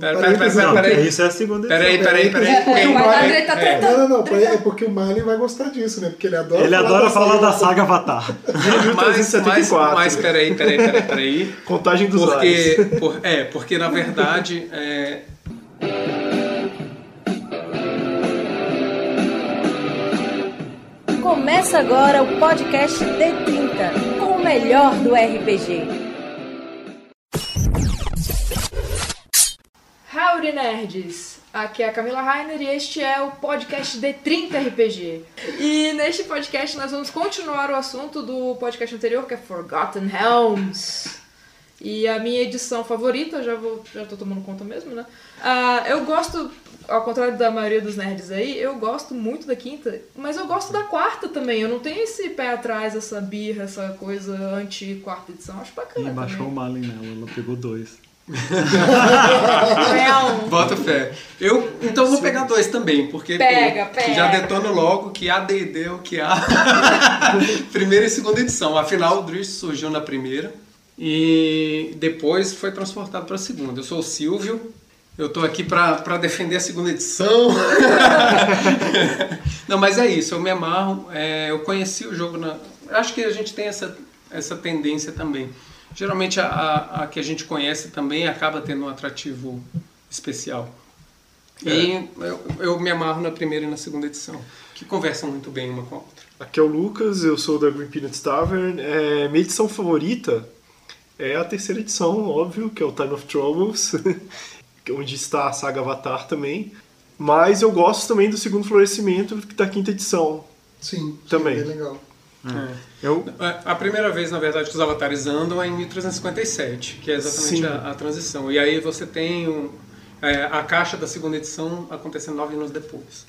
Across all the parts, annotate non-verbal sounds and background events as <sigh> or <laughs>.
Peraí, peraí, peraí. Isso é a segunda Peraí, peraí, peraí. Não, não, não, é porque o Mali vai gostar disso, né? Porque ele adora Ele falar adora da falar saga da saga Avatar. Mas, mas, 1374. mas peraí, peraí, peraí, peraí. Contagem dos. Porque, por- é, porque na verdade, é, Começa agora o podcast D30, com o melhor do RPG. Howdy Nerds! Aqui é a Camila Rainer e este é o podcast D30 RPG. E neste podcast nós vamos continuar o assunto do podcast anterior, que é Forgotten Realms. E a minha edição favorita, já vou, já tô tomando conta mesmo, né? Ah, eu gosto, ao contrário da maioria dos nerds aí, eu gosto muito da quinta, mas eu gosto da quarta também. Eu não tenho esse pé atrás, essa birra, essa coisa anti-quarta edição. Acho E bacana. baixou o. Malin nela, ela pegou dois. Bota fé. Eu, então eu vou pegar dois também, porque Pega, pega. já detono logo que AD&D é o que há. <laughs> primeira e segunda edição. Afinal, o Drift surgiu na primeira e depois foi transportado para a segunda. Eu sou o Silvio. Eu tô aqui para defender a segunda edição. <laughs> Não, mas é isso, eu me amarro. é, eu conheci o jogo na. Acho que a gente tem essa, essa tendência também. Geralmente a, a, a que a gente conhece também acaba tendo um atrativo especial. E eu, eu me amarro na primeira e na segunda edição, que conversam muito bem uma com a outra. Aqui é o Lucas, eu sou da Green Peanuts Tavern. É, minha edição favorita é a terceira edição, óbvio, que é o Time of Troubles, <laughs> onde está a saga Avatar também. Mas eu gosto também do segundo florescimento da quinta edição. Sim, Também. É bem legal. Eu, É, A primeira vez, na verdade, que os avatares andam é em 1357, que é exatamente a, a transição. E aí você tem um, é, a caixa da segunda edição acontecendo nove anos depois.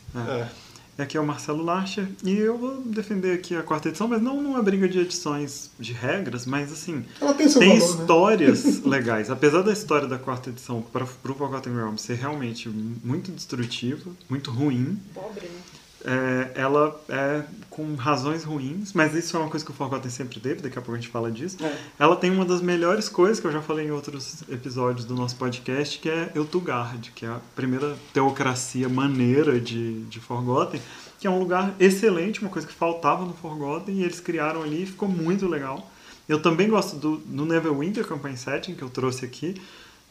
É. aqui é o Marcelo Larcher e eu vou defender aqui a quarta edição, mas não numa briga de edições de regras, mas assim, Ela tem seu tem valor, né? histórias <laughs> legais. Apesar da história da quarta edição para o Forgotten Realms ser realmente muito destrutiva, muito ruim, Pobre, né? É, ela é com razões ruins, mas isso é uma coisa que o Forgotten sempre teve, daqui a pouco a gente fala disso. É. Ela tem uma das melhores coisas que eu já falei em outros episódios do nosso podcast, que é Eutugard, que é a primeira teocracia maneira de, de Forgotten, que é um lugar excelente, uma coisa que faltava no Forgotten, e eles criaram ali e ficou muito legal. Eu também gosto do, do Neverwinter Campaign Setting, que eu trouxe aqui.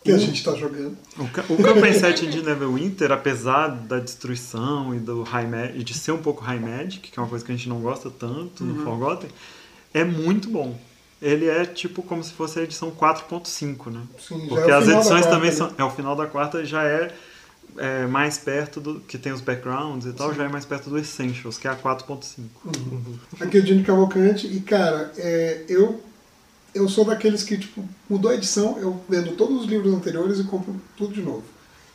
Que a gente tá jogando. O, o Campaign Setting de Neverwinter, apesar da destruição e, do high e de ser um pouco High Magic, que é uma coisa que a gente não gosta tanto no Forgotten, é muito bom. Ele é tipo como se fosse a edição 4.5, né? Sim, já Porque é as edições quarta, também né? são. É, o final da quarta já é, é mais perto do. que tem os backgrounds e tal, já é mais perto do Essentials, que é a 4.5. Aqui é o Dini Cavalcante e, cara, é, eu, eu sou daqueles que, tipo, mudou a edição, eu vendo todos os livros anteriores e compro tudo de novo.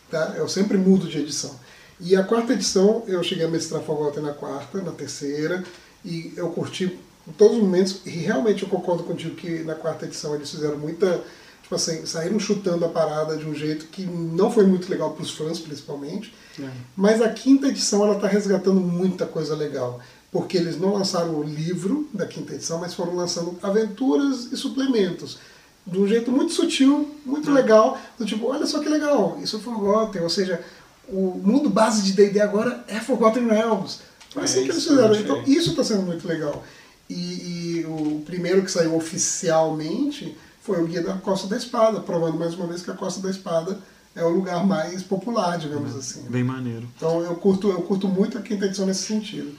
Tá? Eu sempre mudo de edição. E a quarta edição, eu cheguei a mestrar Forgotten na quarta, na terceira, e eu curti em todos os momentos, e realmente eu concordo contigo que na quarta edição eles fizeram muita. Tipo assim, saíram chutando a parada de um jeito que não foi muito legal para os fãs, principalmente. Mas a quinta edição ela está resgatando muita coisa legal. Porque eles não lançaram o livro da quinta edição, mas foram lançando aventuras e suplementos. De um jeito muito sutil, muito legal. Do tipo, olha só que legal, isso é Forgotten. Ou seja, o mundo base de D&D agora é Forgotten Realms. Foi É assim que eles fizeram. Então achei. isso está sendo muito legal. E, e o primeiro que saiu oficialmente foi o Guia da Costa da Espada, provando mais uma vez que a Costa da Espada é o lugar mais popular, digamos assim. Bem maneiro. Então eu curto, eu curto muito a quinta edição nesse sentido.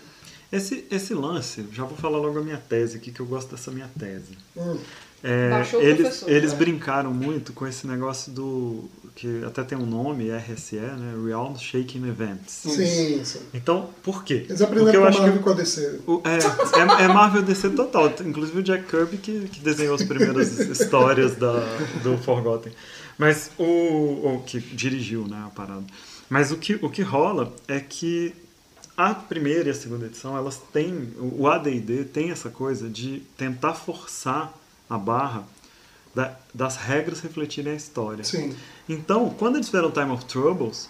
Esse, esse lance, já vou falar logo a minha tese aqui, que eu gosto dessa minha tese. Hum. É, eles, eles né? brincaram muito com esse negócio do. que até tem um nome, RSE, né? Realm Shaking Events. Sim, sim. Então, por quê? Eles Porque aprenderam eu com a acho Marvel que. com a DC. o- É, é, é Marvel DC total. Inclusive o Jack Kirby que, que desenhou as primeiras histórias da, do Forgotten. Mas o. o que dirigiu né, a parada. Mas o que, o que rola é que a primeira e a segunda edição, elas têm. O ADD tem essa coisa de tentar forçar a barra da- das regras refletirem a história. Sim. Então, quando eles fizeram Time of Troubles,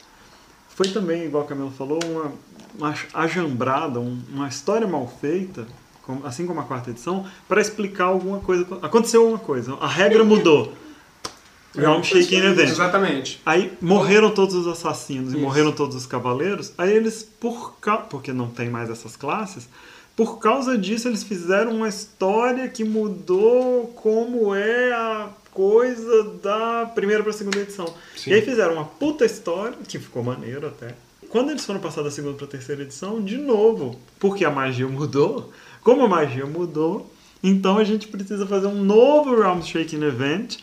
foi também, igual a Camila falou, uma, uma ajambrada, um- uma história mal feita, como- assim como a quarta edição, para explicar alguma coisa. Aconteceu alguma coisa, a regra mudou. Realm Shaking Event. Exatamente. Aí morreram todos os assassinos e Isso. morreram todos os cavaleiros. Aí eles, por causa. Porque não tem mais essas classes. Por causa disso, eles fizeram uma história que mudou como é a coisa da primeira pra segunda edição. Sim. E aí fizeram uma puta história, que ficou maneiro até. Quando eles foram passar da segunda pra terceira edição, de novo, porque a magia mudou, como a magia mudou, então a gente precisa fazer um novo Realm Shaking Event.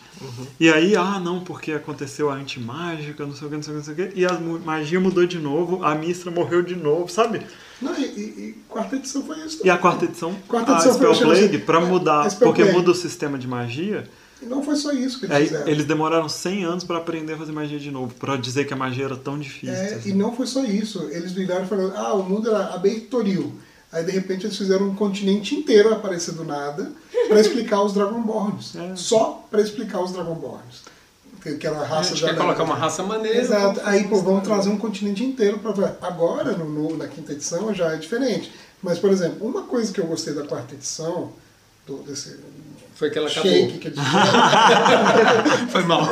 E aí, ah, não, porque aconteceu a antimágica, não sei o que, não sei o que, não sei o que. E a magia mudou de novo, a Mistra morreu de novo, sabe? Não, e, e, e quarta edição foi isso. E a quarta edição, Quarta a edição foi Spell Plague, pra é, mudar, Spell porque Plague. muda o sistema de magia, E não foi só isso que eles aí fizeram. eles demoraram 100 anos pra aprender a fazer magia de novo, pra dizer que a magia era tão difícil. É, assim. e não foi só isso. Eles viraram falando, ah, o mundo era abertoril. Aí de repente eles fizeram um continente inteiro aparecer do nada pra explicar os Dragonborns. É. Só pra explicar os Dragonborns. Que, era a A raça gente da quer colocar uma raça maneira. Exato. Aí, pô, vamos trazer um continente inteiro para ver. Agora, no, no- na quinta edição, já é diferente. Mas, por exemplo, uma coisa que eu gostei da quarta edição, do, desse Foi que ela acabou. shake que <laughs> Foi mal.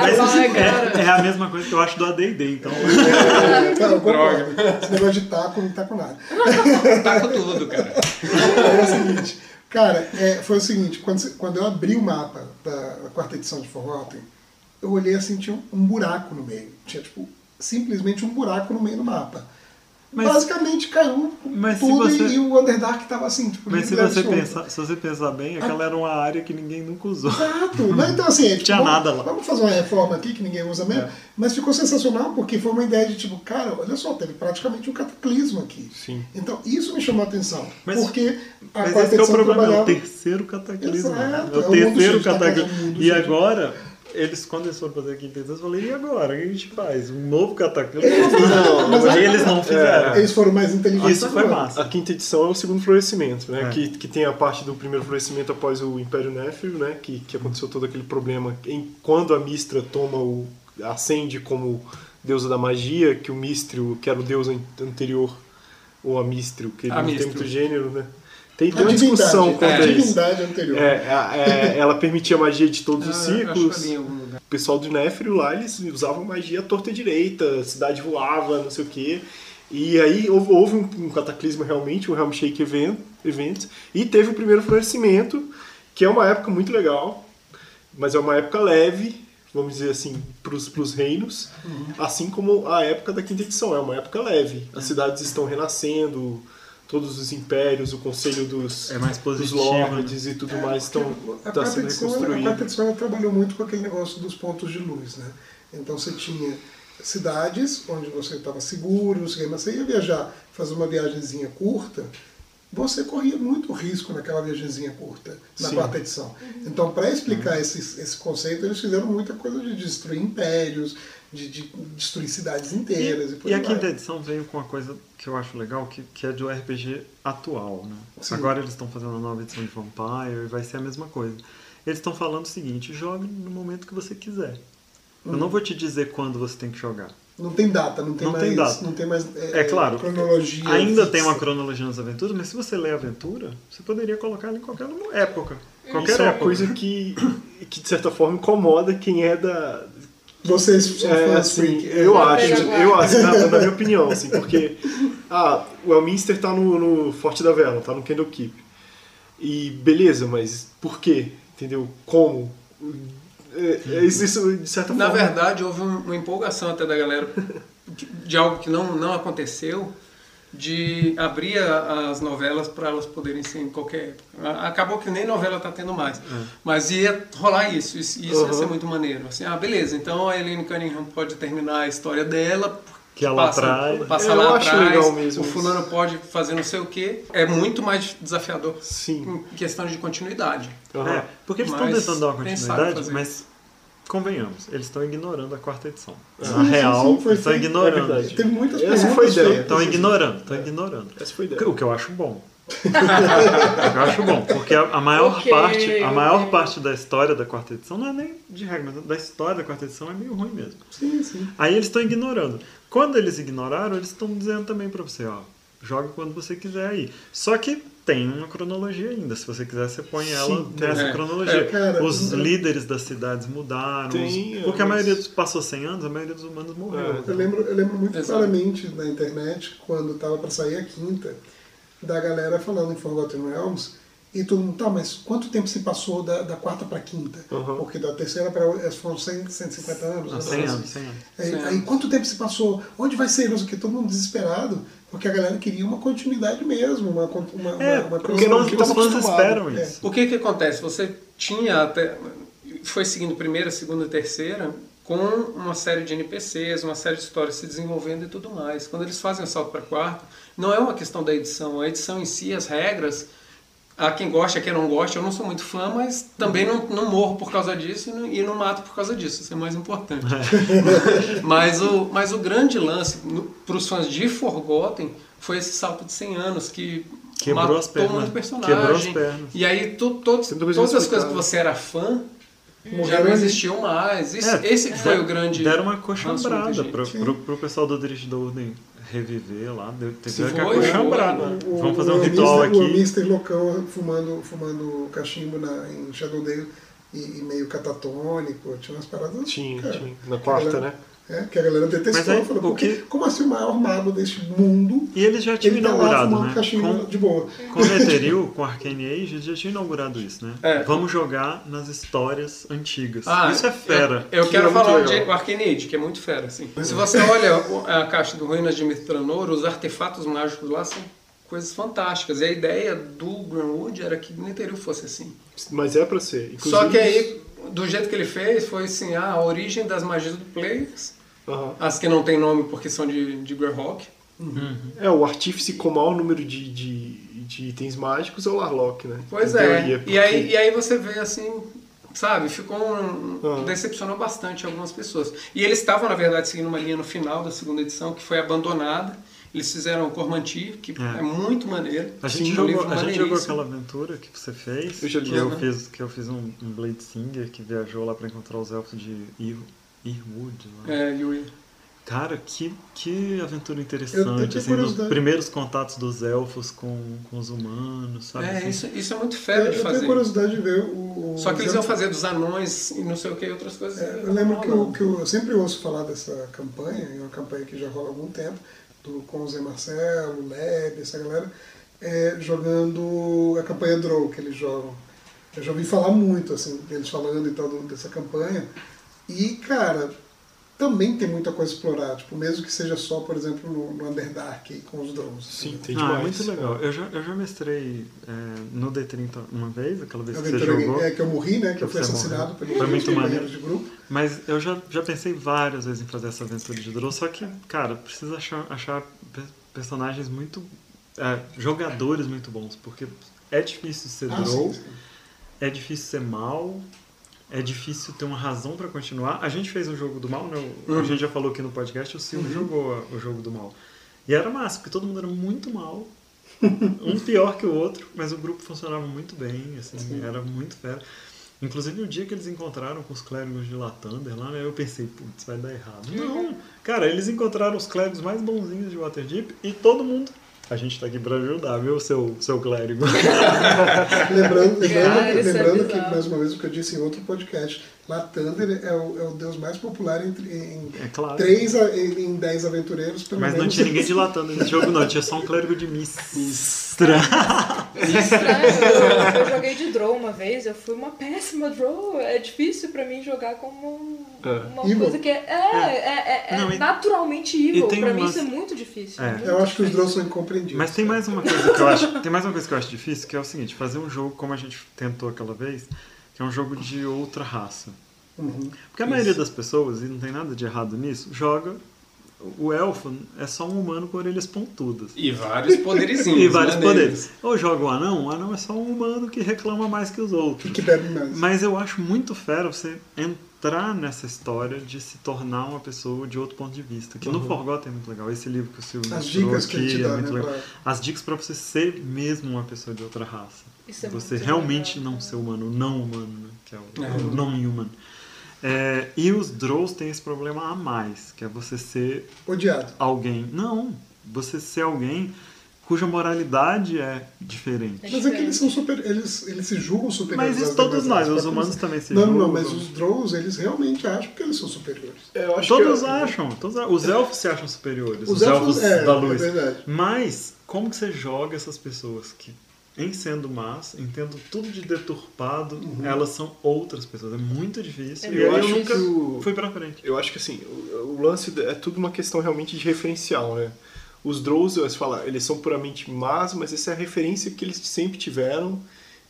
Mas cara. é, é a mesma coisa que eu acho do AD&D, então... <laughs> Não, eu concordo. Esse negócio de taco não tá com nada. <laughs> Com tudo, cara. É o seguinte, cara, é, foi o seguinte, quando, quando eu abri o mapa da, da quarta edição de Forgotten, eu olhei assim, tinha um, um buraco no meio. Tinha, tipo, simplesmente um buraco no meio do mapa. Mas- Basicamente caiu tudo você- e, o Underdark tava assim, tipo, Mas se você, pensar, se você pensar bem, aquela era uma área que ninguém nunca usou. Exato. Mas, então, assim, <laughs> é, tipo, Tinha vamos, nada lá. Vamos fazer uma reforma aqui que ninguém usa mesmo. É. Mas ficou sensacional porque foi uma ideia de tipo, cara, olha só, teve praticamente um cataclismo aqui. Sim. Então isso me chamou a atenção. Mas- porque a Mas esse é o problema, é o trabalhava- terceiro cataclismo. Exato, é É o o mundo terceiro cataclismo. E agora, eles, quando eles foram fazer a quinta edição, eu falei, e agora? O que a gente faz? Um novo cataclismo? Não, mas Aí é- eles não fizeram. Eles foram mais inteligentes. Isso foi massa. A quinta edição é o segundo florescimento, né? É. Que, que tem a parte do primeiro florescimento após o Império Néfero, né? Que, que aconteceu todo aquele problema em, quando a Mistra toma o. ascende como deusa da magia, que o Mistrio, que era o deus an- anterior, ou a Mistrio, que ele A não tem Mistrio. muito gênero, né? Tem, A uma discussão quanto a a isso. divindade anterior. É, a- é, ela permitia a magia de todos os Ah, acho ciclos. O pessoal do Néfrio lá, eles usavam magia à torta e direita, a cidade voava, não sei o quê. E aí houve, houve um, um cataclisma realmente, o Helm Shake Event, event, e teve o primeiro florescimento, que é uma época muito legal, mas é uma época leve, vamos dizer assim, para os reinos, assim como a época da quinta edição, é uma época leve. As cidades estão renascendo, todos os impérios, o conselho dos, É mais dos lords e tudo mais estão a tá quarta sendo edição, a reconstruído. quarta edição trabalhou muito com aquele negócio dos pontos de luz, né? Então você tinha cidades onde você estava seguro, você ia viajar, fazer uma viagemzinha curta, você corria muito risco naquela viagemzinha curta, na Sim. quarta edição. Então, para explicar esse, esse conceito, eles fizeram muita coisa de destruir impérios, de, de destruir cidades inteiras e, por E a quinta vai. edição veio com uma coisa que eu acho legal, que, que é do RPG atual, né? Sim. Agora eles estão fazendo a nova edição de Vampire e vai ser a mesma coisa. Eles estão falando o seguinte, jogue no momento que você quiser. Eu Uhum. não vou te dizer quando você tem que jogar. Não tem data, não tem Não mais, tem data. Não tem mais É claro, cronologia. Ainda fixa. tem uma cronologia nas aventuras, mas se você lê a aventura, você poderia colocar ela em qualquer época. Qualquer Isso é uma época. coisa que, que, de certa forma, incomoda quem é da. Vocês são É, fãs assim, freak. eu acho, eu acho, na, na minha opinião, assim, porque ah, o Elminster tá no, no Forte da Vela, tá no Candlekeep. E beleza, mas por quê? Entendeu? Como? É, é isso, isso, de certa Na forma. verdade, houve um- uma empolgação até da galera de- de algo que não, não aconteceu, de abrir a- as novelas para elas poderem ser em qualquer época. A- Acabou que nem novela está tendo mais. Mas ia rolar isso, isso, isso ia Uhum. ser muito maneiro. Assim, ah, beleza, então a Elaine Cunningham pode terminar a história dela. Que é lá passa, atrás. Passa É, eu lá acho atrás, legal mesmo o isso. fulano pode fazer não sei o quê. É muito mais desafiador Sim. em questão de continuidade. Aham. É, porque eles estão Mas tentando dar uma continuidade, mas convenhamos, eles estão ignorando a quarta edição. Sim, Na sim, real, sim, estão feito. ignorando. É. Teve muitas Essa perguntas foi a ideia. Estão ignorando, estão ignorando. Essa foi a ideia. O que eu acho bom. eu acho bom, porque a, a maior Ok, parte, a maior ok. parte da história da quarta edição não é nem de regra, mas da história da quarta edição é meio ruim mesmo. Sim, sim. Aí eles estão ignorando. Quando eles ignoraram, eles estão dizendo também pra você, ó, joga quando você quiser aí. Só que tem uma cronologia ainda. Se você quiser, você põe ela Sim, tem. nessa É. cronologia. É, cara, os líderes das cidades mudaram. Tem, os- porque é, a mas- maioria dos passou 100 anos, a maioria dos humanos morreu. Eu lembro, eu lembro muito Exato. claramente na internet, quando tava para sair a quinta, da galera falando em Forgotten Realms, e todo mundo, tá, mas quanto tempo se passou da, da quarta para quinta? Uhum. Porque da terceira para foram 100, 150 anos. Ah, né? 100 anos, 100 anos. Aí, Sim. aí quanto tempo se passou? Onde vai ser? Não sei o que, todo mundo desesperado, porque a galera queria uma continuidade mesmo, uma, uma, É, uma, uma porque não- que os fãs esperam É. isso. O que que acontece? Você tinha até foi seguindo primeira, segunda, terceira com uma série de NPCs, uma série de histórias se desenvolvendo e tudo mais. Quando eles fazem o salto para quarto, não é uma questão da edição, a edição em si, as regras, há quem gosta, há quem não gosta. Eu não sou muito fã, mas também não, não morro por causa disso e não, e não mato por causa disso. Isso é mais importante. <laughs> mas, o, mas o grande lance para os fãs de Forgotten foi esse salto de 100 anos que Quebrou matou as pernas. muito personagem. Quebrou as pernas. E aí tu, Sem dúvida todas as explicado. coisas que você era fã já Morreram não ali. existiam mais. Isso- É, esse foi deram- o grande. Deram uma coxambrada pro, gente. pro, pro pessoal do Dirige da Ordem reviver lá. Teve Se que foi, foi. O- Vamos fazer o um ritual Mister, O aqui. Mister loucão fumando, fumando cachimbo na, em Shadowdale e, e meio catatônico, tinha umas paradas. Tinha, cara, tinha. Na quarta, né? É, que a galera detestou. Mas aí, falou, que- como assim o maior mago deste mundo? E eles já tinham Ele tá lá inaugurado, fumando né? Com, de boa. com Netheril, com Arcane Age, eles já tinham inaugurado isso, né? É. Vamos jogar nas histórias antigas. Ah, isso é fera. Eu, eu Que quero é falar de Arcane Age, que é muito fera, assim. Se você olha a caixa do Ruínas de Mitranor, os artefatos mágicos lá são coisas fantásticas. E a ideia do Greenwood era que Netheril fosse assim. Mas é pra ser. Inclusive, Só que aí, do jeito que ele fez, foi assim, ah, a origem das magias do Players, Aham. as que não tem nome porque são de, de Greyhawk. É, o artífice com maior número de, de, de itens mágicos é o Larlock, né? Pois é. teoria, E, aí, porque- e aí você vê assim, sabe, ficou um, Ah. decepcionou bastante algumas pessoas. E eles estavam, na verdade, seguindo uma linha no final da segunda edição que foi abandonada. Eles fizeram o Cormantir, que É. é, muito maneiro. A gente, Um jogou, a gente jogou aquela aventura que você fez, Eu li, que, eu né? fiz, que eu fiz um, um Blade Singer que viajou lá pra encontrar os elfos de Ir, Irwood. Lá. É, Yuri. Cara, que, que aventura Eu- eu interessante, assim, os primeiros contatos dos elfos com, com os humanos, sabe? É, assim? isso, isso é muito Eu, fera de eu tenho fazer. curiosidade de ver o. o Só que eles iam fazer dos anões e não sei o que, outras coisas. É, eu lembro que eu, que eu sempre ouço falar dessa campanha, é uma campanha que já rola há algum tempo, do, com o Zé Marcelo, Leb, essa galera, é, jogando a campanha Draw que eles jogam. Eu já ouvi falar muito, assim, deles falando e tal dessa campanha. E, cara, também tem muita coisa a explorar, tipo, mesmo que seja só, por exemplo, no, no Underdark com os drones. Sim, tem Ah, demais. é muito legal. Eu já, eu já mestrei é, no D30 uma vez, aquela vez Eu que você jogou. é, que eu morri, né? Que eu Que fui você assassinado morreu. pelos Foi muito maneiro. de grupo. Mas eu já, já pensei várias vezes em fazer essa aventura de Drow, só que, cara, precisa achar, achar pe- personagens muito. é, jogadores muito bons, porque é difícil ser Ah, Drow, sim, sim. é difícil ser mal, é difícil ter uma razão pra continuar. A gente fez o jogo do mal, né? O- A Uhum. gente já falou aqui no podcast, o Silvio jogou a- o jogo do mal. E era massa, porque todo mundo era muito mal, <laughs> um pior que o outro, mas o grupo funcionava muito bem, assim, era muito fera. Inclusive o dia que eles encontraram com os clérigos de Latander lá, né, eu pensei, putz, vai dar errado. Não! Cara, eles encontraram os clérigos mais bonzinhos de Waterdeep e todo mundo. A gente tá aqui pra ajudar, viu, seu, seu clérigo? <laughs> Lembrando, lembrando, Cara, isso é lembrando que, mais uma vez, o que eu disse em outro podcast, Latander é o, é o deus mais popular entre, em É claro. três em, em dez aventureiros, pelo Mas não menos. tinha ninguém de Latander nesse jogo, não. Tinha só um clérigo de Mistra. <laughs> Estranho, eu, eu joguei de draw uma vez, eu fui uma péssima draw. É difícil pra mim jogar como É. uma Evil. coisa que é, é, é, é Não, e- naturalmente evil. e Pra mim isso é muito difícil. É. muito Eu acho que os difícil. drones são incompreendidos. Mas tem mais uma coisa que eu acho. Tem mais uma coisa que eu acho difícil, que é o seguinte, fazer um jogo como a gente tentou aquela vez, que é um jogo de outra raça. Uhum. Porque a maioria das pessoas, e não tem nada de errado nisso, joga. O elfo é só um humano com orelhas pontudas. E vários poderizinhos. <laughs> E vários maneiros. poderes. Ou joga o anão, o anão é só um humano que reclama mais que os outros. Que bebe mais. Mas eu acho muito fera você entrar nessa história de se tornar uma pessoa de outro ponto de vista. Que no Forgotten é muito legal. Esse livro que o Silvio As dicas que ele aqui te é dá, muito né? legal. pra- As dicas pra você ser mesmo uma pessoa de outra raça. Isso é você muito realmente legal. não ser humano, não humano, né? que é o, É. o não human. É, e os Drows têm esse problema a mais, que é você ser Odiado. alguém. Não, você ser alguém cuja moralidade é diferente. Mas é que eles são super. Eles, eles se julgam superiores. Mas isso todos nós, raças. os humanos também se Não, não, julgam. mas os Drows, eles realmente acham que eles são superiores. É, eu acho Todos que eu- acham, todos, os elfos se acham superiores, os, Os elfos, elfos- é, da luz. é verdade. Mas, como que você joga essas pessoas que, em sendo más, em tendo tudo de deturpado, Uhum. elas são outras pessoas? É muito difícil. É e Eu eu nunca que o- fui pra frente. Eu acho que assim, o, o lance é tudo uma questão realmente de referencial, né? Os Drows, você fala, eles são puramente más, mas essa é a referência que eles sempre tiveram,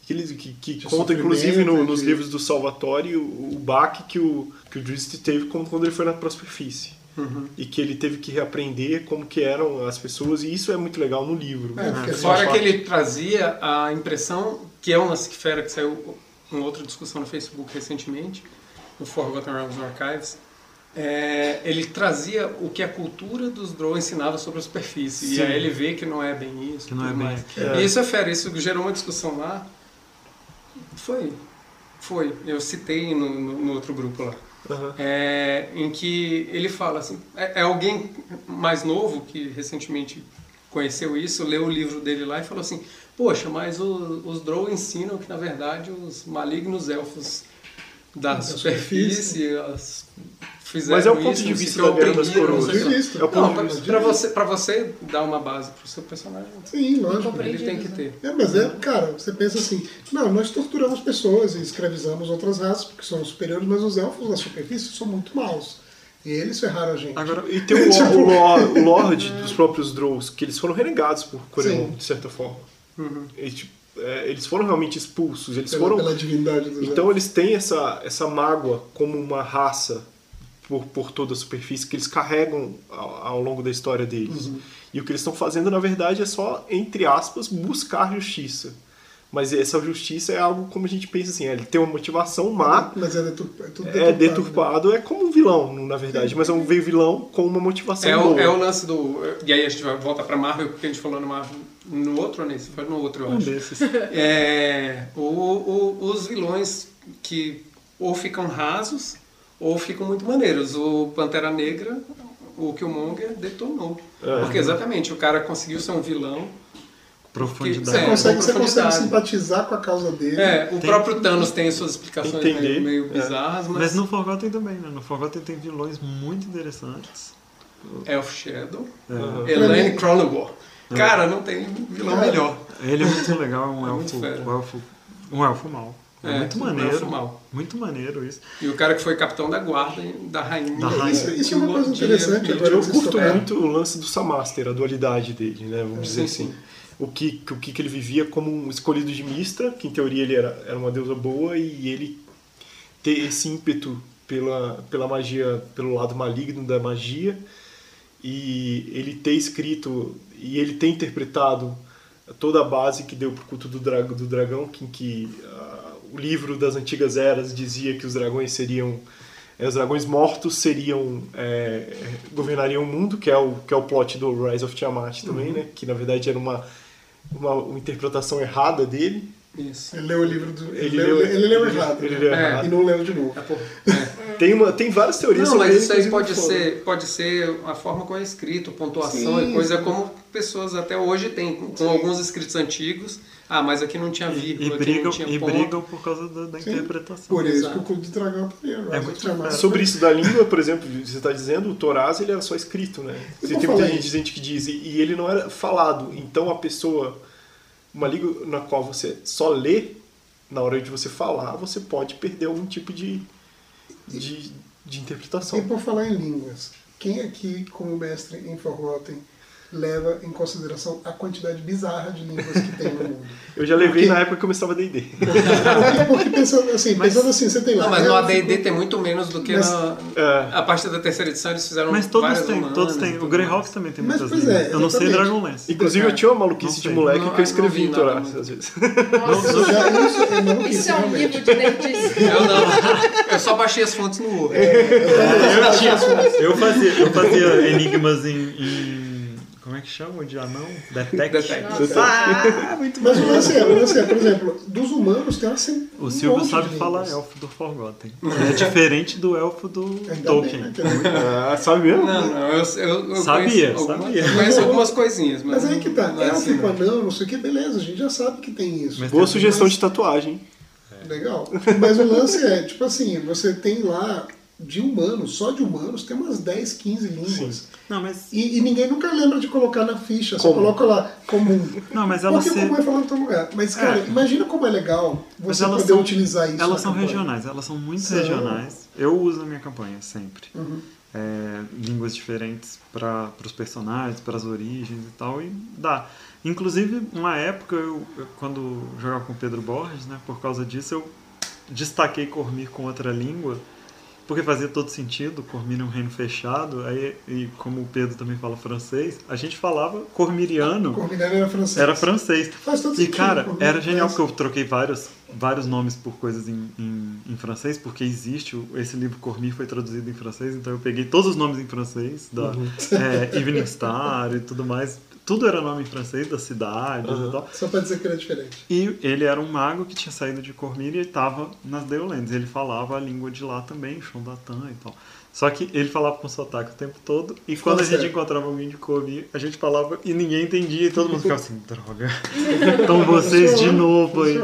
que, eles, que, que De conta inclusive no- sofrimento, nos de- livros do Salvatore o, o baque que o, que o Drizzt teve como quando ele foi na superfície. Uhum. E que ele teve que reaprender como que eram as pessoas, e isso é muito legal no livro. É, Fora que ele trazia a impressão, que é uma fera que saiu em outra discussão no Facebook recentemente, no Forgotten Realms Archives, é, ele trazia o que a cultura dos Drow ensinava sobre a superfície. E Sim. aí ele vê que não é bem isso. Que não é tudo bem mais. aquilo. E isso é fera, isso gerou uma discussão lá. Foi. Foi. Eu citei no, no- no outro grupo lá. Aham. É, em que ele fala assim, é, é alguém mais novo que recentemente conheceu isso, leu o livro dele lá e falou assim, poxa, mas o- os Drow ensinam que na verdade os malignos elfos da Da superfície as- fizeram Mas é o ponto isso, de vista o da que, Guerra das o Coroas. É o ponto Não, de pra, vista pra você, pra você dar uma base pro seu personagem, Sim, lógico. ele tem que ter. É, mas é, cara, você pensa assim, não, nós torturamos pessoas e escravizamos outras raças porque são superiores, mas os elfos da superfície são muito maus. E eles ferraram a gente. Agora, E tem <laughs> o, Tipo- o, o Lorde dos próprios Drows, que eles foram renegados por Coreon, Sim. de certa forma. Eles, tipo, é, eles foram realmente expulsos, eles pela, foram... pela divindade dos Então eles têm essa, essa mágoa como uma raça por, por toda a superfície que eles carregam ao, ao longo da história deles. E o que eles estão fazendo, na verdade, é só, entre aspas, buscar justiça. Mas essa justiça é algo como a gente pensa assim, é, ele tem uma motivação má, Mas é, deturpa, é tudo é deturpado. deturpado, é como um vilão, na verdade, mas é um vilão com uma motivação É o, boa. é o lance do. E aí a gente vai voltar pra Marvel, porque a gente falou no Marvel. No outro ou nesse? Foi no outro, eu um acho. desses. É, o, o- os vilões que ou ficam rasos ou ficam muito maneiros. O Pantera Negra, o Killmonger detonou. É. Porque exatamente, o cara conseguiu ser um vilão. Profundidade. Você É, consegue, você consegue simpatizar com a causa dele. É, o Tem- próprio Thanos tem suas explicações Entender, meio, meio é. bizarras, mas, Mas no Forgotten também, né? No Forgotten tem vilões muito interessantes. Elf Shadow, Aham. Elaine Cronenberg. Cara, não tem vilão melhor. Ele é muito legal, um É muito elfo, um elfo, um elfo mau. É, É, muito maneiro. mau. Muito maneiro isso. E o cara que foi capitão da guarda da rainha. Da rainha. Isso- isso é uma coisa de- interessante, agora Eu curto muito o lance do Samaster, a dualidade dele, né? Vamos dizer sim, assim. O que, o que ele vivia como um escolhido de Mistra, que em teoria ele era, era uma deusa boa, e ele ter esse ímpeto pela, pela magia, pelo lado maligno da magia, e ele ter escrito, e ele ter interpretado toda a base que deu pro culto do, dra do dragão, que, em que o livro das antigas eras dizia que os dragões seriam é, os dragões mortos seriam é, governariam o mundo, que é o que é o plot do Rise of Tiamat também, né? Que na verdade era uma uma, uma interpretação errada dele. Isso. Ele leu o livro do. Ele, Ele leu, leu- ele leu ele- errado. ele né? leu É. errado. E não leu de novo. É, é. <laughs> Tem uma tem várias teorias Não, sobre mas ele, isso aí pode ser, pode ser a forma como é escrito, pontuação Sim, e coisa sim. como pessoas até hoje têm, com, com alguns escritos antigos. Ah, mas aqui não tinha E, vírgula, e brigam, não tinha e ponto. brigam por causa da, da Sim. interpretação. Por isso Exato. que o culto do dragão é É of muito. Sobre isso da língua, por exemplo, você está dizendo, o Toraz ele era só escrito, né? Eu Você tem muita gente, gente que diz, e e ele não era falado. Então a pessoa, uma língua na qual você só lê, na hora de você falar, você pode perder algum tipo de, de, de E interpretação. por falar em línguas, quem aqui, como mestre em Forgotten, leva em consideração a quantidade bizarra de línguas que tem no mundo? <laughs> Eu já levei Porque- na época que começava D&D. Porque, porque pensando assim, pensando assim, você tem lá. Não, mas no é, AD&D tem muito menos do que Mas- na... É. A partir da terceira edição eles fizeram Mas todos têm, todos têm. O Greyhawk mais. também tem Mas, muitas pois línguas. é, Eu não sei. Dragonlance. Inclusive eu tinha uma maluquice de moleque Não, que eu escrevi vi em às vezes. Nossa, Isso, já, isso é maluquice, isso é um realmente. nível de nerdice. <laughs> Eu não. Eu só baixei as fontes no Word. Eu, tinha, eu, fazia, eu fazia enigmas em, em Como é que chama o de anão? Detect. Detect. Ah, muito bom. Mas o lance é, o lance é, por exemplo, dos humanos tem uma sem- O um Silvio monte sabe de falar línguas. elfo do Forgotten. <laughs> É diferente do elfo do Ainda bem, Tolkien. né, que é muito- Ah, sabe mesmo? Não, não, eu, eu, eu Sabia, conheço, alguma- sabia. eu conheço algumas coisinhas, mas, Mas aí que tá, não é assim, élfico, não. anão, não sei o que, beleza, a gente já sabe que tem isso. Mas Boa tem- sugestão mas- de tatuagem. Legal. Mas o lance é, tipo assim, você tem lá de humanos, só de humanos, tem umas 10, 15 línguas. Não, mas, E, e ninguém nunca lembra de colocar na ficha, Comum. coloca lá comum. não, mas elas, Porque se- comum é falando em todo lugar. Mas, cara, É. imagina como é legal você poder são, utilizar isso. Elas são campanha. regionais, elas são muito São. regionais. Eu uso na minha campanha sempre. Uhum. É, línguas diferentes para os personagens, para as origens e tal, e dá. Inclusive, uma época, eu, eu- quando jogava com o Pedro Borges, né, por causa disso, eu destaquei Cormir com outra língua, porque fazia todo sentido, Cormir é um reino fechado, aí, e como o Pedro também fala francês, a gente falava cormiriano, Cormiriano era francês. era francês. Faz todo E sentido. cara, Cormir era é genial francês. porque eu troquei vários, vários nomes por coisas em, em, em francês, porque existe, esse livro Cormir foi traduzido em francês, então eu peguei todos os nomes em francês, da Uhum. é, Evening Star e tudo mais. Tudo era nome em francês, das cidades e tal. Só pra dizer que era diferente. E ele era um mago que tinha saído de Cormir e estava nas Deolands. Ele falava a língua de lá também, Xondatan e tal. Só que ele falava com sotaque o tempo todo, e quando a gente sério. encontrava alguém de Cormir, a gente falava e ninguém entendia, e todo mundo ficava assim, droga. <laughs> Então vocês de novo aí.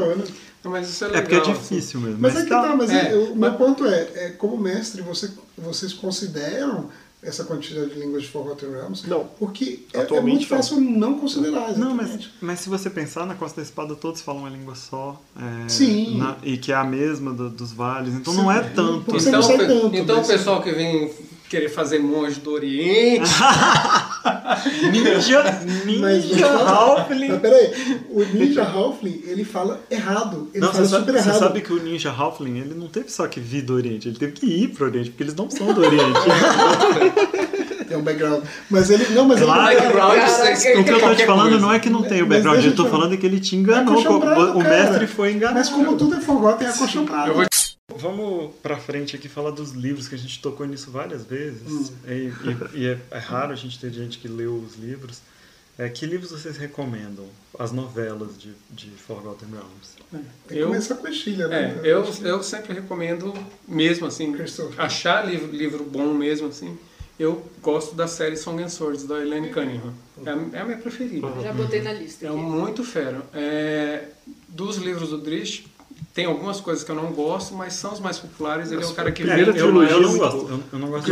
mas isso é É legal. porque é assim. difícil mesmo. Mas é que tá, mas É, é, o meu mas- ponto é, é, como mestre, você, vocês consideram essa quantidade de línguas de Forgotten Realms? Não. Porque é, é Atualmente, muito fácil não considerar. Não, mas, exatamente. mas se você pensar, na Costa da Espada todos falam uma língua só. é, Sim. na- e que é a mesma do- dos vales. Então Sim. não é tanto. Então, não sai pe- tanto, então mas- o pessoal que vem querer fazer monge do Oriente, <laughs> Ninja, ninja, você- Halfling. Mas peraí, o Ninja Halfling, ele fala errado. Ele Não, fala você, super sabe, você errado. sabe que o Ninja Halfling, ele não teve só que vir do Oriente, ele teve que ir pro Oriente, porque eles não são do Oriente. <laughs> Tem um background. Mas ele. Não, mas Claro. ele. background, Caraca, vocês- o que eu tô te falando coisa. não é que não tem o background, eu tô falando que ele te enganou. Acostumbrado, O cara. mestre foi enganado. Mas como tudo é Forgotten, é acostumbrado. Vamos pra frente aqui falar dos livros, que a gente tocou nisso várias vezes. Hum. E, e- e é, é raro a gente ter gente que leu os livros. É, que livros vocês recomendam? As novelas de, de Forgotten Realms. Tem que Eu- começar com a É, né? eu, eu sempre recomendo, mesmo assim, Christopher. achar livro, livro bom mesmo assim. Eu gosto da série Song and Swords, da Elaine Cunningham. É a, é a minha preferida. Já botei na lista. É aqui. muito fera. É, dos livros do Drish, tem algumas coisas que eu não gosto, mas são os mais populares. Ele é o cara que primeira vem... eu, trilogia eu não é gosto. Eu, eu não gosto de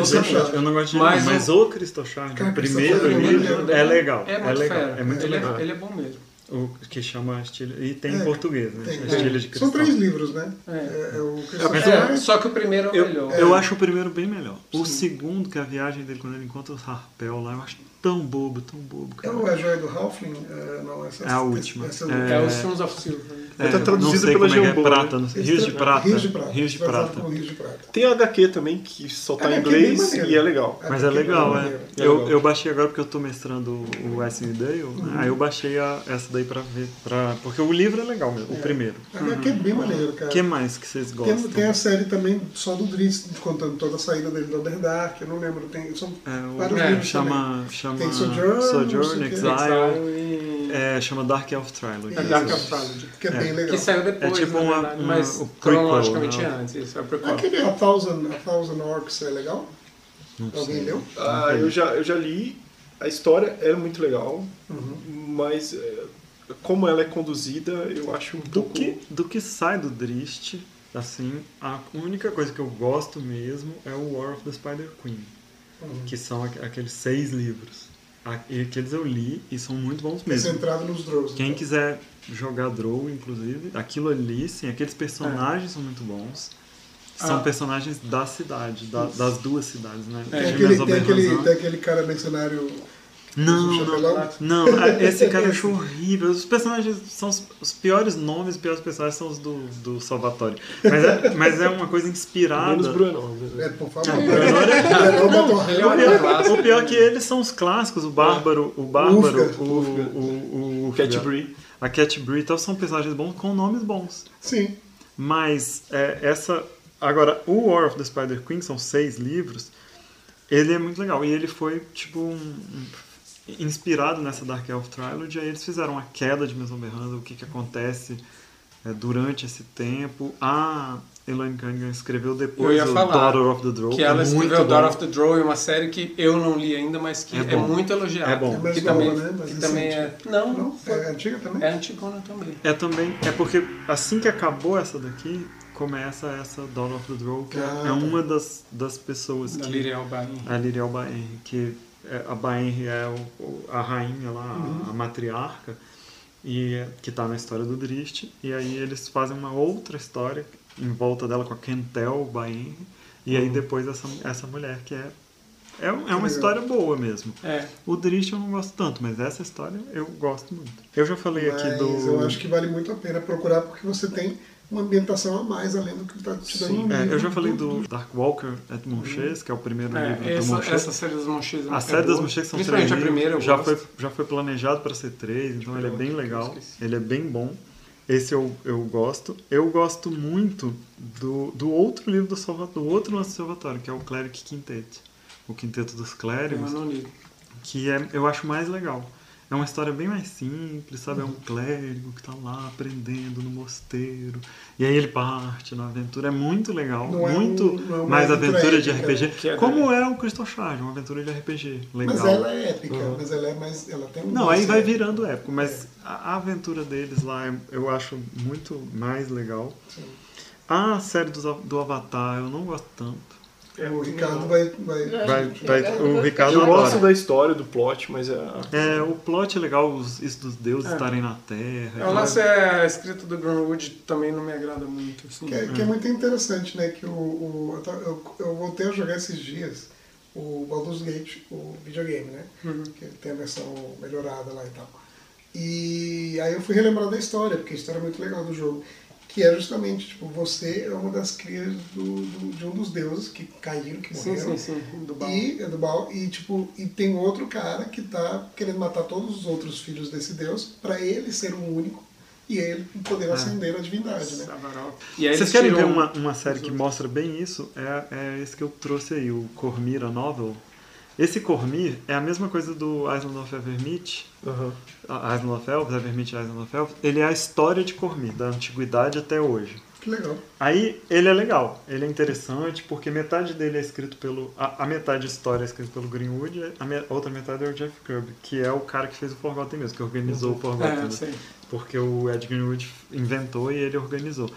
eu não gosto de Mas mas, o- o primeiro Christopher livro Shard é legal. É muito legal. fera. É muito ele, legal. É, ele é bom mesmo. O que chama Estilha. E tem É, em português, né? Tem, Estilha de São Cristal. três livros, né? É. É, é o É, Shard, só que o primeiro é o Eu, melhor. eu acho o primeiro bem melhor. O segundo, que é a viagem dele quando ele encontra os Harpel lá, eu acho tão bobo, tão bobo, É cara. o A Joia do Halfling? É, não, essa É a última. Essa, É. É o Sons of Silver. Tá traduzido não sei pela como é que é, Jambô, prata, né? não sei. Rios de Prata. Rios de Prata. Rios de Prata. Tem a HQ também, que só tá em é inglês e é legal. Mas é legal, é. É Eu, baixei agora porque eu tô mestrando o Western Dale, né? aí eu baixei a- essa daí pra ver. Pra, porque o livro é legal mesmo, o primeiro. A HQ é bem maneiro, O cara. que mais que vocês Tem, gostam? tem a série também só do Driss, contando toda a saída dele do Underdark, eu não lembro. Tem, são É, o- vários é, livros chama, chama Tem Sojourn, Sojourn, o. Exile, Exile e... é, chama Dark Elf Trilogy. É Dark of Trilogy. que é, bem legal. Que saiu depois, É tipo uma- verdade, uma- mas o prequel, cronologicamente né? antes. Isso é o prequel. Aquele A Thousand, a Thousand Orcs é legal? Não Alguém sei. leu? Ah, eu já, eu já li, a história é muito legal, Uhum. mas é, como ela é conduzida, eu acho um Do pouco... que, do que sai do Drist, assim, a única coisa que eu gosto mesmo é o War of the Spider Queen, Uhum. que são aqu- aqueles seis livros. E aqueles eu li e são muito bons É mesmo. centrado nos Drows. Quem então. quiser jogar Drow, inclusive, aquilo ali, sim, aqueles personagens são muito bons. São Ah. personagens da cidade, da- das duas cidades, né? É, Tem aquele, tem, aquele, tem aquele cara mercenário. Não, não, não, <laughs> esse cara eu acho horrível. Os personagens são os, os piores nomes, os piores personagens são os do, do Salvatore. Mas é, mas é uma coisa inspirada. Menos Bruno. É, por favor. Ah, É, <laughs> o é O um pior, o é que eles são os clássicos, o Bárbaro, o Bárbaro, Ufga. o, o, o, Cat Ufga, Bree. a Cat Bree, então são personagens bons com nomes bons. Sim. Mas é, essa. Agora, o War of the Spider Queen, são seis livros, ele é muito legal. E ele foi, tipo, um. Inspirado nessa Dark Elf Trilogy, aí eles fizeram a queda de Mesomberranda, o que, que acontece é, durante esse tempo. A Elaine Cunningham escreveu Eu depois o Daughter of the Drow, Que ela é muito escreveu bom. Daughter of the Draw, uma série que eu não li ainda, mas que É é, muito elogiada. É bom. É que nova, também, né? Que também é. Não, Não? É antiga também? é antigona também. É também, é porque assim que acabou essa daqui, começa essa Dawn of the Draw, que é- Ah, é tá. uma das, das pessoas Da que... Liriel Bain. A Liriel Baenri, que é- a Baenri é a rainha lá, a- a matriarca, e é- que está na história do Drist, e aí eles fazem uma outra história em volta dela com a Kentel Baenri, e aí depois essa, essa mulher que é... É, é uma história boa mesmo. É. O Drist eu não gosto tanto, mas essa história eu gosto muito. Eu já falei aqui Mas do... eu acho que vale muito a pena procurar porque você tem uma ambientação a mais além do que está te dando no É, livro. eu já falei do Dark Walker at Monches, que é o primeiro livro É, do essa, Monches. essa série das Monches é A série das boa. Monches são três a primeira, eu já gosto. foi, já foi planejado para ser três, então ele é bem eu legal, ele é bem bom. Esse eu, eu gosto. Eu gosto muito do, do outro livro do Salvatore, do outro lance do Salvatore, que é o Cleric Quintet. O Quinteto dos Eu Clérigos, não li. que é, eu acho mais legal. É uma história bem mais simples, sabe? É um clérigo que tá lá aprendendo no mosteiro. E aí ele parte na aventura. É muito legal. Não é muito um- não é mais aventura aventura de épica, RPG. é como é o Crystal Shard, uma aventura de RPG. Legal. Mas ela é épica, Uhum. mas ela é mais. Ela tem um Não, aí vai virando épico, mas a a aventura deles lá é- eu acho muito mais legal. Sim. A série do, do Avatar eu não gosto tanto. É, o Ricardo vai. vai... Vai, vai, o Ricardo Eu adora. gosto da história, do plot, mas é. É, o plot é legal, os, isso dos deuses É. estarem na Terra. É, o lance é a escrita do Greenwood também não me agrada muito. Assim. Que é, que é muito interessante, né? Que o, o- eu, ta- eu, eu voltei a jogar esses dias o Baldur's Gate, o videogame, né? Uhum. Que tem a versão melhorada lá e tal. E aí eu fui relembrar da história, porque a história é muito legal do jogo. Que é justamente, tipo, você é uma das crias do, do- de um dos deuses que caíram, que Sim, morreram. sim, sim. Do Baal. E, é do Baal, e, tipo, e tem outro cara que tá querendo matar todos os outros filhos desse deus para ele ser o único e ele poder ascender a divindade, né? E Vocês querem ver uma, uma série que mostra bem isso? É, é esse que eu trouxe aí, o Cormir, a novel. Esse Cormir é a mesma coisa do Island of Evermeet, Aham. a Island of Elves, Evermeet Island of Elves. Ele é a história de Cormir, da antiguidade até hoje. Que legal. Aí ele é legal, ele é interessante porque metade dele é escrito pelo. A, a metade da história é escrita pelo Greenwood, a, me- a outra metade é o Jeff Kirby, que é o cara que fez o Forgotten mesmo, que organizou o Forgotten. É, né? sei. porque o Ed Greenwood inventou e ele organizou.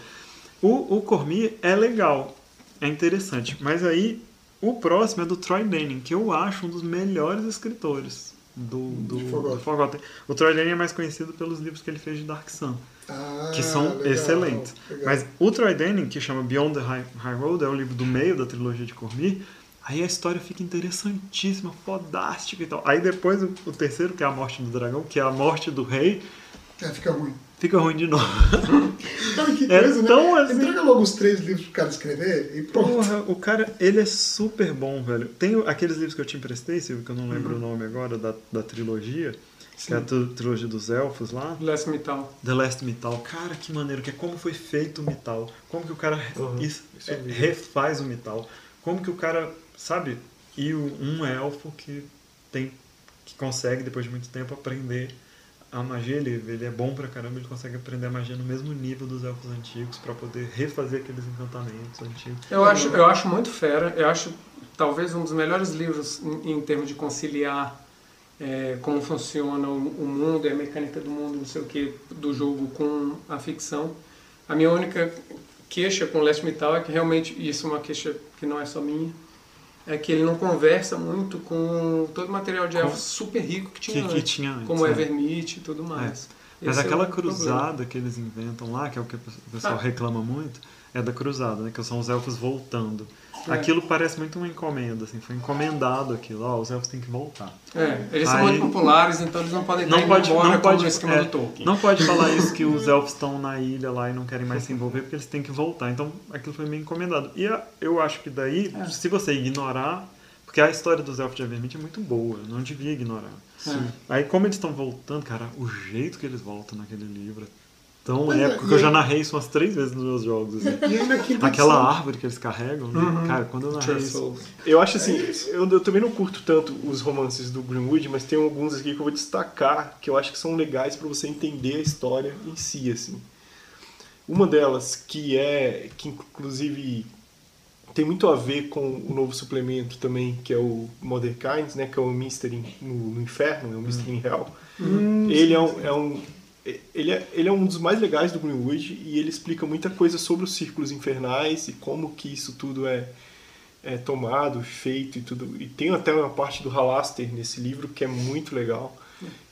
O, o Cormier é legal, é interessante, mas aí o próximo é do Troy Denning, que eu acho um dos melhores escritores do, do, Forgotten. do Forgotten. O Troy Denning é mais conhecido pelos livros que ele fez de Dark Sun, Ah, que são legal, excelentes. legal. Mas o Troy Denning, que chama Beyond the High, High Road, é o livro do meio da trilogia de Cormier, aí a história fica interessantíssima, fodástica e tal. Aí depois o, o terceiro, que é a morte do dragão, que é a morte do rei, É, fica ruim. fica ruim de novo. <laughs> Cara, que É coisa, tão né? assim. Entrega logo os três livros pro cara escrever e pronto. Porra, o cara, ele é super bom, velho. Tem aqueles livros que eu te emprestei, Silvio, que eu não lembro o nome agora, da, da trilogia, que é a tri- trilogia dos elfos lá. Last Metal. The Last Metal. Cara, que maneiro, que é como foi feito o metal. Como que o cara Uhum, is- é, refaz o metal. Como que o cara, sabe? E o- um elfo que tem que consegue, depois de muito tempo, aprender a magia. Ele, ele é bom pra caramba, ele consegue aprender a magia no mesmo nível dos elfos antigos pra poder refazer aqueles encantamentos antigos. Eu acho, eu acho muito fera. Eu acho talvez um dos melhores livros em, em termos de conciliar é, como funciona o, o mundo a mecânica do mundo, não sei o que, do jogo com a ficção. A minha única queixa com Last Metal é que realmente, isso é uma queixa que não é só minha, é que ele não conversa muito com todo o material de elfos super rico que tinha que, que antes, tinha antes. como é. Evermeet e tudo mais. Mas Esse é aquela problema. cruzada que eles inventam lá, que é o que o pessoal Ah. reclama muito, é da cruzada, né? Que são os elfos voltando. É. Aquilo parece muito uma encomenda, assim, foi encomendado aquilo, ó, os elfos têm que voltar. É, eles são Aí- muito populares, então eles não podem Não pode, embora não pode, esquema é, do Tolkien. não pode falar isso que <laughs> os elfos estão na ilha lá e não querem mais se envolver porque eles têm que voltar. Então aquilo foi meio encomendado. E a- eu acho que daí, É. se você ignorar, porque a história dos elfos de Evermeet é muito boa, não devia ignorar. É. Aí como eles estão voltando, cara, o jeito que eles voltam naquele livro é tão Pois é, épico que eu já narrei isso umas três vezes nos meus jogos. assim. E na quinta Aquela árvore que eles carregam, né? Cara, quando eu narrei isso. Eu acho assim, eu, eu também não curto tanto os romances do Greenwood, mas tem alguns aqui que eu vou destacar que eu acho que são legais pra você entender a história em si, assim. Uma delas que é que inclusive tem muito a ver com o novo suplemento também, que é o Mother Kinds, né, que é o Mister in- no, no Inferno, é o Mister in Hell. ele é um, é um ele é, ele é um dos mais legais do Greenwood e ele explica muita coisa sobre os círculos infernais e como que isso tudo é, é tomado, feito e tudo. E tem até uma parte do Halaster nesse livro que é muito legal,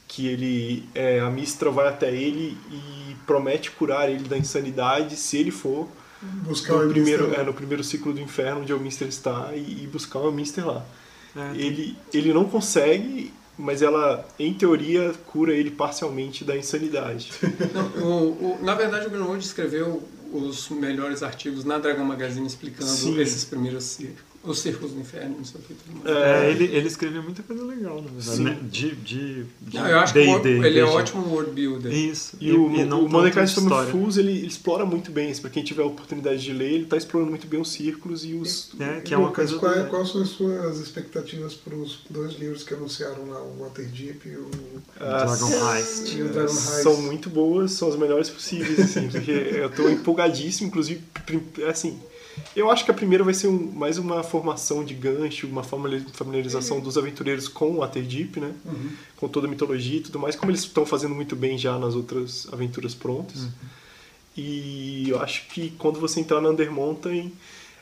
que ele é, a Mistra vai até ele e promete curar ele da insanidade se ele for buscar no o primeiro, Mister- é, no primeiro ciclo do inferno onde o Mister está e, e buscar o Mister lá. É, Ele, ele não consegue, mas ela, em teoria, cura ele parcialmente da insanidade. Não, <laughs> o- o- na verdade, o Greenwood escreveu os melhores artigos na Dragon Magazine explicando Sim. esses primeiros os círculos do inferno, não sei o que. Tudo mais. É, ele, ele escreveu muita coisa legal, na verdade. Sim. né? De, de, de Não, eu acho que o- D&D, ele é RPG. ótimo world builder. Isso. E, o, não o Mordecai. Fools, ele, ele explora muito bem isso. Pra quem tiver a oportunidade de ler, ele tá explorando muito bem os círculos e os... É, que é uma coisa... qual é- do- quais são as suas expectativas para os dois livros que anunciaram lá, o Waterdeep e o, Dragon Heist. e o Dragon Heist? são muito boas, são as melhores possíveis, assim, porque eu tô empolgadíssimo, inclusive, assim, eu acho que a primeira vai ser um- mais uma formação de gancho, uma famili- familiarização dos aventureiros com o Waterdeep, né, com toda a mitologia e tudo mais, como eles estão fazendo muito bem já nas outras aventuras prontas. E eu acho que quando você entrar na Undermountain,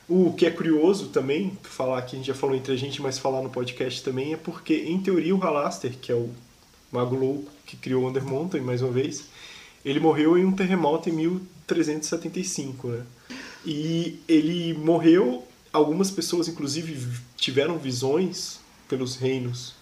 o que é curioso também, falar que a gente já falou entre a gente, mas falar no podcast também, é porque, em teoria, o Halaster, que é o mago louco que criou o Undermountain, mais uma vez, ele morreu em um terremoto em 1375, né? E ele morreu, algumas pessoas, inclusive, tiveram visões pelos reinos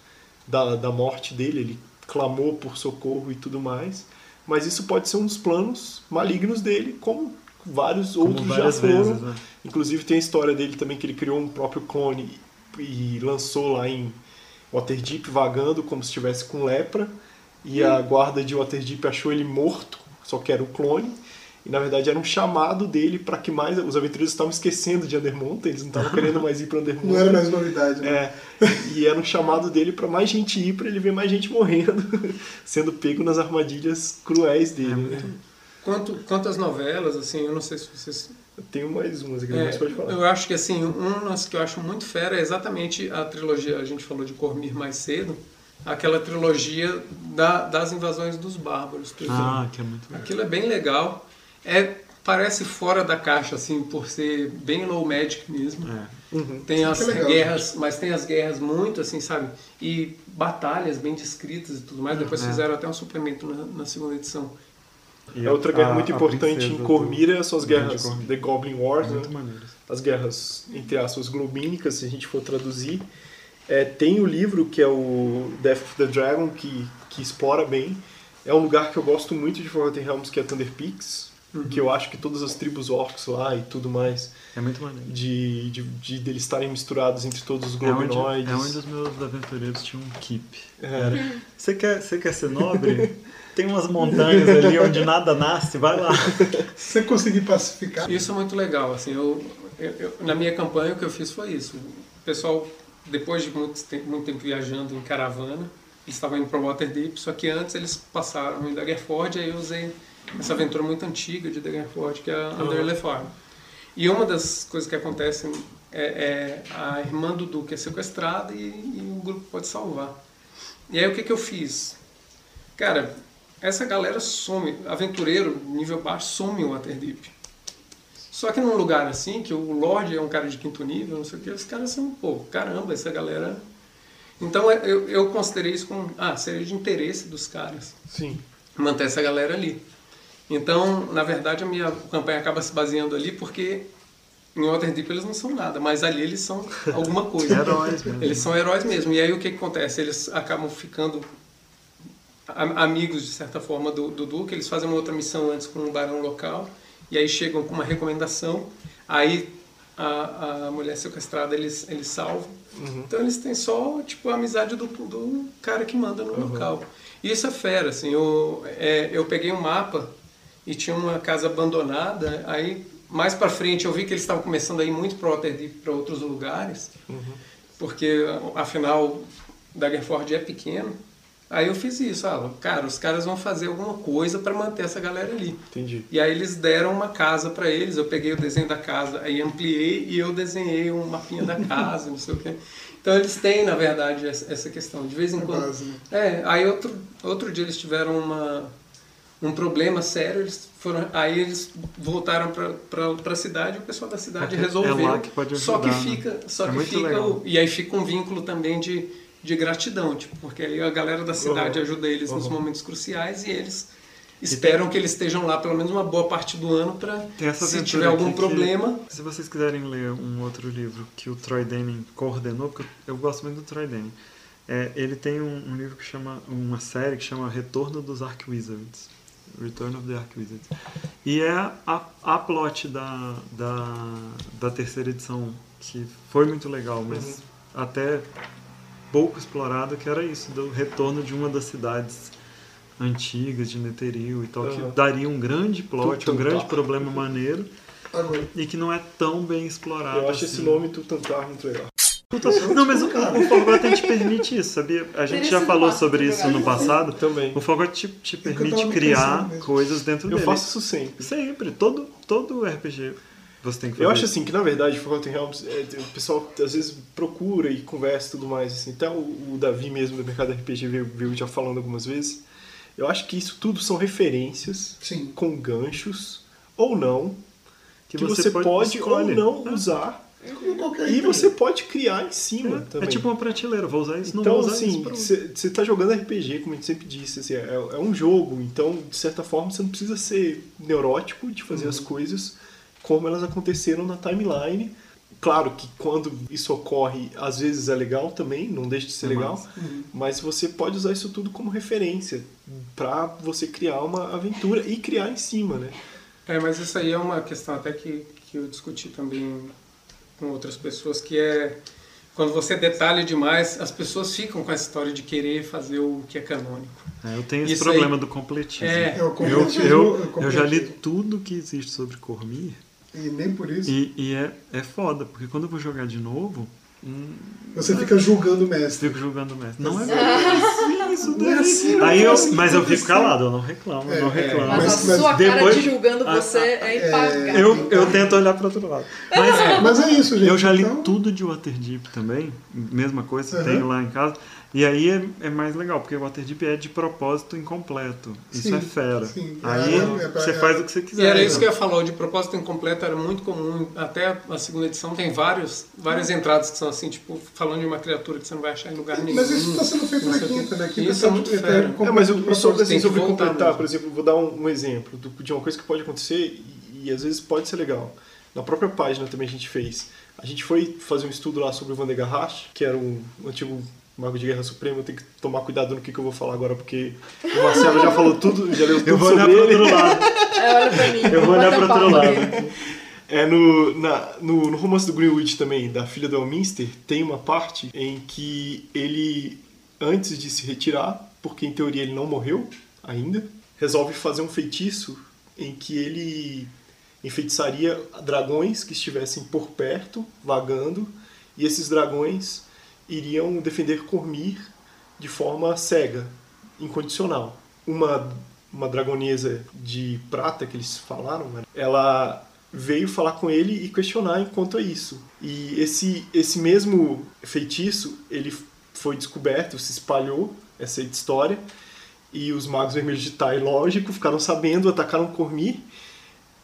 da, da morte dele, ele clamou por socorro e tudo mais, mas isso pode ser um dos planos malignos dele, como vários Como outros já foram. vezes, né? Inclusive tem a história dele também que ele criou um próprio clone e lançou lá em Waterdeep vagando como se estivesse com lepra e a guarda de Waterdeep achou ele morto, só que era o clone. E na verdade era um chamado dele para que mais os aventureiros estavam esquecendo de Undermountain, eles não estavam querendo mais ir para Undermountain. Não era mais novidade, né? É, e era um chamado dele para mais gente ir, para ele ver mais gente morrendo, <laughs> sendo pego nas armadilhas cruéis dele. né? Quanto, quanto às novelas, assim, eu não sei se vocês Eu tenho mais umas aqui, É, mas pode falar. eu acho que assim, umas que eu acho muito fera é exatamente a trilogia, a gente falou de Cormir mais cedo, aquela trilogia da- das invasões dos bárbaros. por exemplo. Ah, que é muito legal. Aquilo é bem legal. É, parece fora da caixa, assim, por ser bem low magic mesmo. É. Uhum. Tem as Que legal, guerras, mas tem as guerras muito, assim, sabe? E batalhas bem descritas e tudo mais. Depois É. fizeram até um suplemento na, na segunda edição. E É outra guerra a- muito a importante em do- Cormir é as guerras. The Goblin Wars, né? Muito maneiro. as guerras, entre aspas, globínicas, se a gente for traduzir. É, tem o livro que é o Death of the Dragon, que, que explora bem. É um lugar que eu gosto muito de Forgotten Realms, que é Thunder Peaks, que eu acho que todas as tribos orcs lá e tudo mais, É muito maneiro. de, de, de deles estarem misturados entre todos os É onde, globinoides. é onde os meus aventureiros tinham um keep. É. Você quer, você quer ser nobre? <laughs> Tem umas montanhas ali onde nada nasce, vai lá. Se <laughs> você conseguir pacificar, Isso é muito legal, assim, eu, eu- eu- na minha campanha o que eu fiz foi isso. O pessoal, depois de muito tempo, muito tempo viajando em caravana, eles estavam indo para Waterdeep, só que antes eles passaram em Daggerford, aí eu usei essa aventura muito antiga de Daggerford, que é a Under Farm. E uma das coisas que acontecem é, é a irmã do Duque é sequestrada e, e o grupo pode salvar. E aí o que, que eu fiz? Cara, essa galera some, aventureiro, nível baixo, some o Waterdeep. Só que num lugar assim, que o Lorde é um cara de quinto nível, não sei o que, os caras são, pô, caramba, essa galera. Então é, eu, eu considerei isso como, ah, seria de interesse dos caras Sim. manter essa galera ali. Então, na verdade, a minha campanha acaba se baseando ali porque em Waterdeep eles não são nada, mas ali eles são alguma <laughs> coisa. Heróis mesmo. Eles são heróis mesmo. E aí o que, que acontece? Eles acabam ficando amigos, de certa forma, do, do Duque. Eles fazem uma outra missão antes com um barão local. E aí chegam com uma recomendação. Aí a, a mulher sequestrada eles, eles salvam. Então eles têm só tipo, a amizade do, do cara que manda no local. E isso é fera. Assim, eu, é, eu peguei um mapa e tinha uma casa abandonada. Aí mais para frente eu vi que eles estavam começando a ir muito para outros lugares, porque afinal Daggerford é pequeno. Aí eu fiz isso, ah, cara, os caras vão fazer alguma coisa para manter essa galera ali. Entendi. E aí eles deram uma casa para eles, eu peguei o desenho da casa, aí ampliei e eu desenhei um mapinha da casa, <laughs> não sei o quê. Então eles têm, na verdade, essa essa questão. De vez em É quando. base, né? É, aí outro, outro dia eles tiveram uma, um problema sério, eles foram, aí eles voltaram para a cidade e o pessoal da cidade É- é resolveu. lá que pode só que ajudar, né? fica, só É que fica o- e aí fica um vínculo também de, de gratidão, tipo, porque aí a galera da cidade Uhum. ajuda eles nos Uhum. momentos cruciais e eles esperam que eles estejam lá pelo menos uma boa parte do ano para Tem se tiver algum aqui que- problema, Se vocês quiserem ler um outro livro que o Troy Denning coordenou, porque eu gosto muito do Troy Denning, é, ele tem um, um livro que chama, uma série que chama Retorno dos Ark Wizards. Return of the Ark Wizards. E é a, a plot da, da, da terceira edição, que foi muito legal, mas Uhum. até pouco explorado, que era isso, do retorno de uma das cidades antigas de Netheril e tal, Uhum. que daria um grande plot, um grande Tutantar. problema maneiro Agora, e que não é tão bem explorado. Eu acho assim. esse nome Tutantar muito legal. Não, mas o, o Forgotten te permite isso, sabia? A gente já falou sobre isso no passado. Também. O Forgotten te, te que eu permite criar coisas dentro Eu dele. faço isso sempre. Sempre, todo, todo RPG você tem que fazer. Eu acho assim que na verdade Forgotten Realms, é, o pessoal às vezes procura e conversa e tudo mais. Assim. Até o, o Davi mesmo do mercado RPG veio, veio já falando algumas vezes. Eu acho que isso tudo são referências sim. com ganchos ou não que, você, pode- pode, escolhe. ou não É. usar E você pode criar em cima É, também. é tipo uma prateleira, vou usar isso, não Então, vou usar assim, isso. você tá jogando RPG, como a gente sempre disse, assim, é, é um jogo, então, de certa forma, você não precisa ser neurótico de fazer Uhum. as coisas como elas aconteceram na timeline. Claro que quando isso ocorre, às vezes é legal também, não deixa de ser É legal, massa. mas você pode usar isso tudo como referência pra você criar uma aventura e criar em cima, né? É, mas isso aí é uma questão até que, que eu discuti também com outras pessoas, que é quando você detalha demais, as pessoas ficam com essa história de querer fazer o que é canônico. É, eu tenho esse Isso problema aí- do completismo. É, É Eu, eu, eu já li tudo que existe sobre Cormir E nem por isso. e, e é, é foda, porque quando eu vou jogar de novo, hum, Você fica julgando o mestre. fico julgando o mestre. Não é verdade. isso Não é assim, não Aí é eu, assim mas eu fico calado, eu não reclamo, eu não É, reclamo. Mas, a mas sua cara depois- de julgando Ah, você é impagável. Eu, eu tento olhar para outro lado. Mas Mas é isso, gente. eu já li Então, tudo de Waterdeep também, mesma coisa, Uhum. tenho lá em casa. E aí é, é mais legal, porque o Waterdeep é de propósito incompleto. Isso Sim, é fera. sim. Aí É, é pra- você faz o que você E quiser. era isso que eu ia falar, o de propósito incompleto era muito comum, até a segunda edição tem vários, várias entradas que são assim, tipo, falando de uma criatura que você não vai achar em lugar nenhum. Mas isso está sendo feito na quinta, né? Quinta Isso é muito tá- fera. tá É, mas eu, só de assim, sobre completar, mesmo. por exemplo, vou dar um, um exemplo de uma coisa que pode acontecer e, e às vezes pode ser legal. Na própria página também a gente fez. A gente foi fazer um estudo lá sobre o Vandegarhash, que era um antigo mago de guerra supremo. Eu tenho que tomar cuidado no que, que eu vou falar agora, porque o Marcelo já falou tudo, já leu tudo Eu vou olhar sobre pro ele. outro lado. <laughs> É, olha pra mim. Eu vou olhar pro outro lado. É no, na- no, no romance do Greenwood também, da filha do Elminster, tem uma parte em que ele, antes de se retirar, porque em teoria ele não morreu ainda, resolve fazer um feitiço em que ele enfeitiçaria dragões que estivessem por perto, vagando, e esses dragões iriam defender Cormir de forma cega, incondicional. Uma, uma dragonesa de prata que eles falaram, né, ela veio falar com ele e questionar quanto a isso. E esse, esse mesmo feitiço, ele foi descoberto, se espalhou, essa história, e os magos vermelhos de Tai, lógico, ficaram sabendo, atacaram Cormir,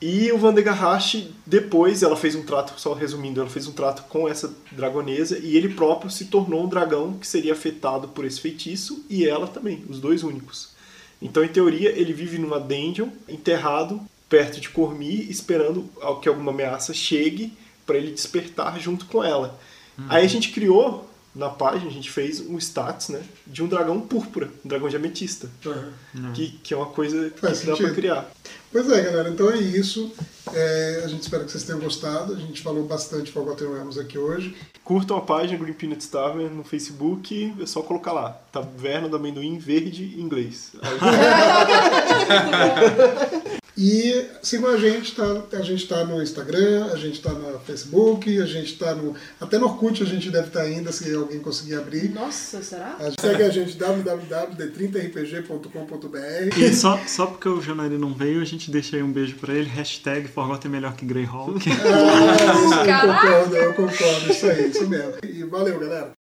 e o Vandegarhash, depois, ela fez um trato, só resumindo, ela fez um trato com essa dragonesa e ele próprio se tornou um dragão que seria afetado por esse feitiço e ela também, os dois únicos. Então, em teoria, ele vive numa dungeon, enterrado perto de Cormir, esperando que alguma ameaça chegue para ele despertar junto com ela. Aí a gente criou na página, a gente fez um stats, né, de um dragão púrpura, um dragão de ametista, que, que é uma coisa que Faz dá para sentido. criar. Pois é, galera. Então é isso. É, a gente espera que vocês tenham gostado. A gente falou bastante Forgotten Realms aqui hoje. Curtam a página Green Peanuts Tavern no Facebook, é só colocar lá. Taverna do Amendoim Verde em inglês. Aí- <laughs> E sigam a gente, tá? A gente tá no Instagram, a gente tá no Facebook, a gente tá no. Até no Orkut a gente deve estar ainda, se alguém conseguir abrir. Nossa, será? A gente segue a gente www.d30rpg.com.br. E só, só porque o Janari não veio, a gente deixa aí um beijo pra ele. Hashtag Forgotten melhor que Greyhawk. Ah, <laughs> isso eu concordo, eu concordo, isso aí, isso mesmo. E valeu, galera.